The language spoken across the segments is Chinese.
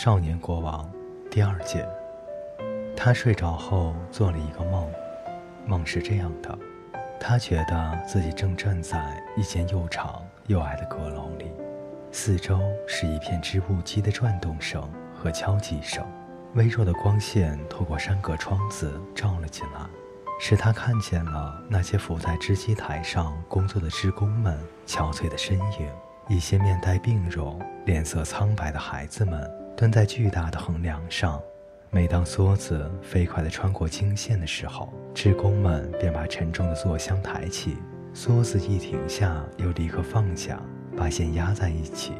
少年国王，第二节。他睡着后做了一个梦，梦是这样的：他觉得自己正站在一间又长又矮的阁楼里，四周是一片织布机的转动声和敲击声，微弱的光线透过山格窗子照了进来，使他看见了那些伏在织机台上工作的织工们憔悴的身影。一些面带病容、脸色苍白的孩子们蹲在巨大的横梁上。每当梭子飞快地穿过经线的时候，织工们便把沉重的座箱抬起。梭子一停下，又立刻放下，把线压在一起。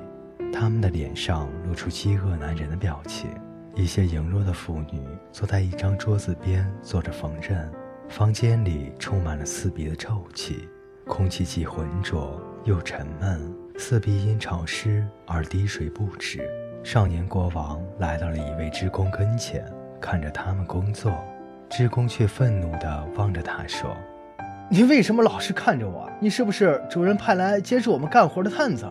他们的脸上露出饥饿难忍的表情。一些羸弱的妇女坐在一张桌子边做着缝纫。房间里充满了刺鼻的臭气，空气既浑浊又沉闷。四壁因潮湿而滴水不止。少年国王来到了一位织工跟前，看着他们工作，织工却愤怒地望着他说：“你为什么老是看着我？你是不是主人派来监视我们干活的探子？”“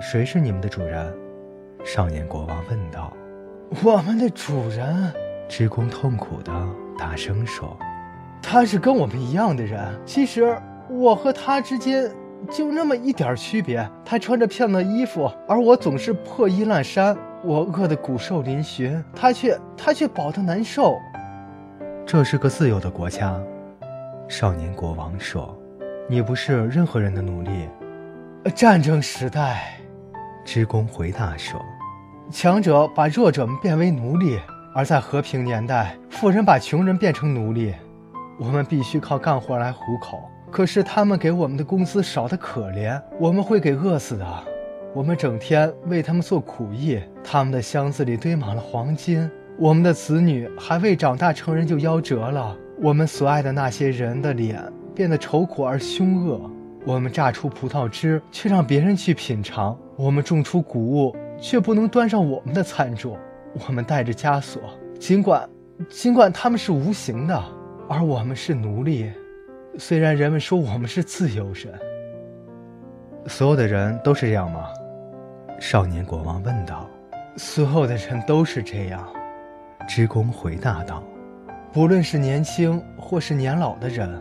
谁是你们的主人？”少年国王问道。“我们的主人。”织工痛苦地大声说：“他是跟我们一样的人。其实我和他之间……”就那么一点区别，他穿着漂亮的衣服，而我总是破衣烂衫。我饿得骨瘦嶙峋，他却他却饱得难受。这是个自由的国家，少年国王说：“你不是任何人的奴隶。”战争时代，职工回答说：“强者把弱者们变为奴隶，而在和平年代，富人把穷人变成奴隶。我们必须靠干活来糊口。”可是他们给我们的工资少得可怜，我们会给饿死的。我们整天为他们做苦役，他们的箱子里堆满了黄金，我们的子女还未长大成人就夭折了。我们所爱的那些人的脸变得愁苦而凶恶。我们榨出葡萄汁，却让别人去品尝；我们种出谷物，却不能端上我们的餐桌。我们带着枷锁，尽管，尽管他们是无形的，而我们是奴隶。虽然人们说我们是自由人，所有的人都是这样吗？少年国王问道。所有的人都是这样，织工回答道。不论是年轻或是年老的人，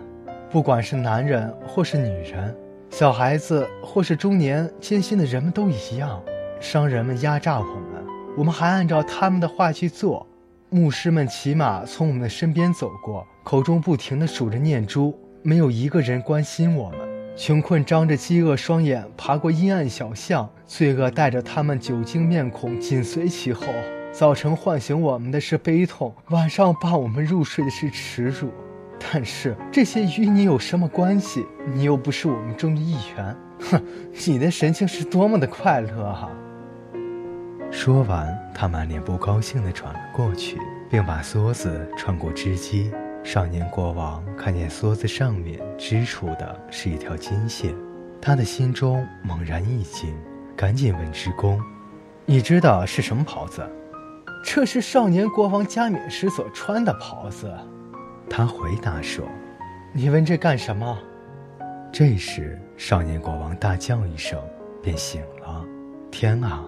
不管是男人或是女人，小孩子或是中年艰辛的人们都一样。商人们压榨我们，我们还按照他们的话去做。牧师们骑马从我们的身边走过，口中不停地数着念珠。没有一个人关心我们，穷困张着饥饿双眼爬过阴暗小巷，罪恶带着他们酒精面孔紧随其后。早晨唤醒我们的是悲痛，晚上伴我们入睡的是耻辱。但是这些与你有什么关系？你又不是我们中的一员。哼，你的神情是多么的快乐啊！说完，他满脸不高兴地转了过去，并把梭子穿过织机。少年国王看见梭子上面织出的是一条金线，他的心中猛然一惊，赶紧问织工：“你知道是什么袍子？”“这是少年国王加冕时所穿的袍子。”他回答说。“你问这干什么？”这时，少年国王大叫一声，便醒了。天啊，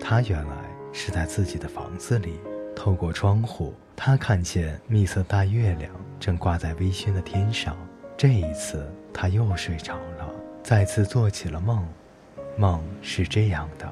他原来是在自己的房子里，透过窗户。他看见蜜色大月亮正挂在微醺的天上，这一次他又睡着了，再次做起了梦。梦是这样的：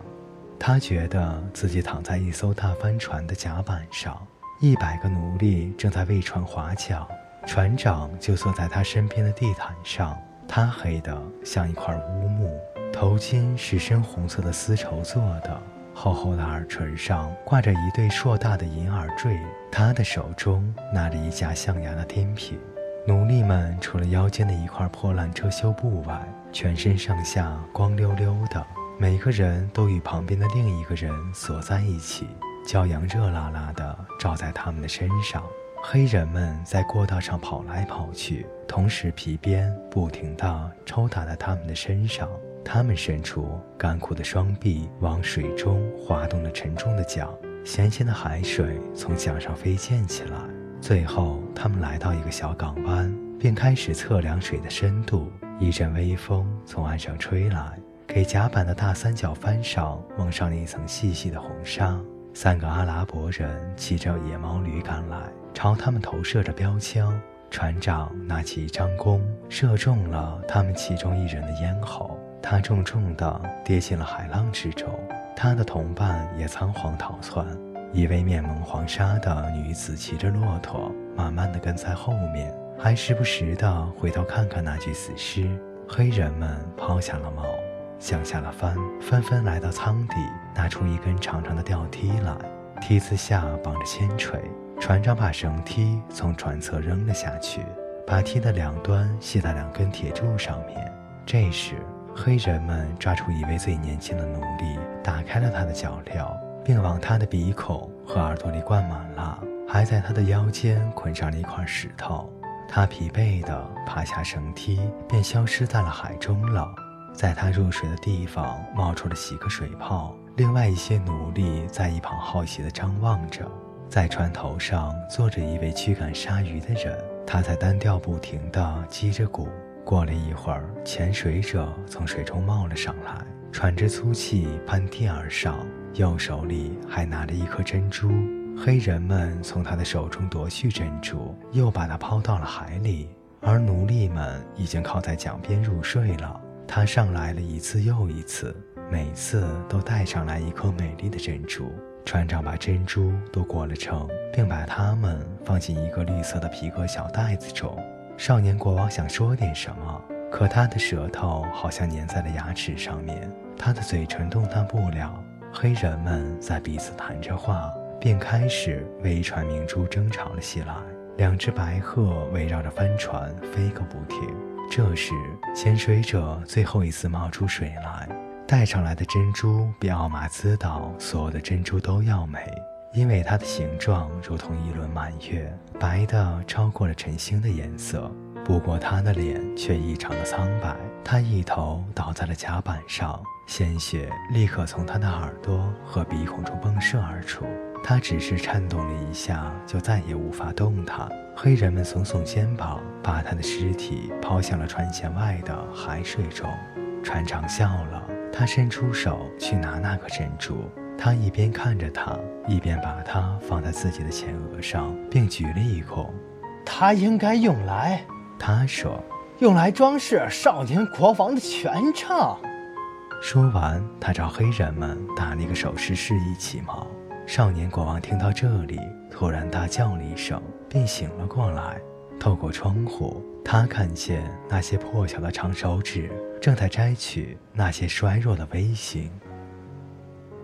他觉得自己躺在一艘大帆船的甲板上，一百个奴隶正在为船划桨，船长就坐在他身边的地毯上，他黑得像一块乌木，头巾是深红色的丝绸做的。厚厚的耳垂上挂着一对硕大的银耳坠，他的手中拿着一架象牙的天平。奴隶们除了腰间的一块破烂遮羞布外，全身上下光溜溜的，每个人都与旁边的另一个人锁在一起，骄阳热辣辣的照在他们的身上。黑人们在过道上跑来跑去，同时皮鞭不停地抽打在他们的身上。他们伸出干枯的双臂，往水中滑动着沉重的桨，咸咸的海水从桨上飞溅起来。最后，他们来到一个小港湾，便开始测量水的深度。一阵微风从岸上吹来，给甲板的大三角帆上蒙上了一层细细的红纱。三个阿拉伯人骑着野毛驴赶来，朝他们投射着标枪。船长拿起一张弓，射中了他们其中一人的咽喉，他重重地跌进了海浪之中。他的同伴也仓皇逃窜。一位面蒙黄纱的女子骑着骆驼，慢慢地跟在后面，还时不时地回头看看那具死尸。黑人们抛下了锚，降下了帆，纷纷来到舱底，拿出一根长长的吊梯来，梯子下绑着铅锤。船长把绳梯从船侧扔了下去，把梯的两端系在两根铁柱上面。这时，黑人们抓住一位最年轻的奴隶，打开了他的脚镣。并往他的鼻孔和耳朵里灌满了，还在他的腰间捆上了一块石头。他疲惫地爬下绳梯，便消失在了海中了。在他入水的地方冒出了几个水泡。另外一些奴隶在一旁好奇地张望着。在船头上坐着一位驱赶鲨鱼的人，他在单调不停地击着鼓。过了一会儿，潜水者从水中冒了上来，喘着粗气攀梯而上。右手里还拿着一颗珍珠，黑人们从他的手中夺去珍珠，又把它抛到了海里。而奴隶们已经靠在桨边入睡了。他上来了一次又一次，每次都带上来一颗美丽的珍珠。船长把珍珠都裹了成，并把它们放进一个绿色的皮革小袋子中。少年国王想说点什么，可他的舌头好像粘在了牙齿上面，他的嘴唇动弹不了。黑人们在彼此谈着话，便开始为一串明珠争吵了起来。两只白鹤围绕着帆船飞个不停。这时，潜水者最后一次冒出水来，带上来的珍珠比奥马兹岛所有的珍珠都要美，因为它的形状如同一轮满月，白的超过了晨星的颜色。不过，他的脸却异常的苍白，他一头倒在了甲板上。鲜血立刻从他的耳朵和鼻孔中迸射而出，他只是颤动了一下，就再也无法动弹。黑人们耸耸肩膀，把他的尸体抛向了船舷外的海水中。船长笑了，他伸出手去拿那颗珍珠，他一边看着他，一边把它放在自己的前额上，并举了一口。他应该用来，他说，用来装饰少年国王的权杖。说完，他朝黑人们打了一个手势，示意起锚。少年国王听到这里，突然大叫了一声，便醒了过来。透过窗户，他看见那些破晓的长手指正在摘取那些衰弱的微星。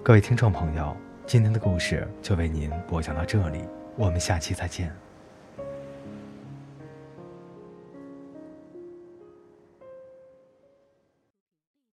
各位听众朋友，今天的故事就为您播讲到这里，我们下期再见。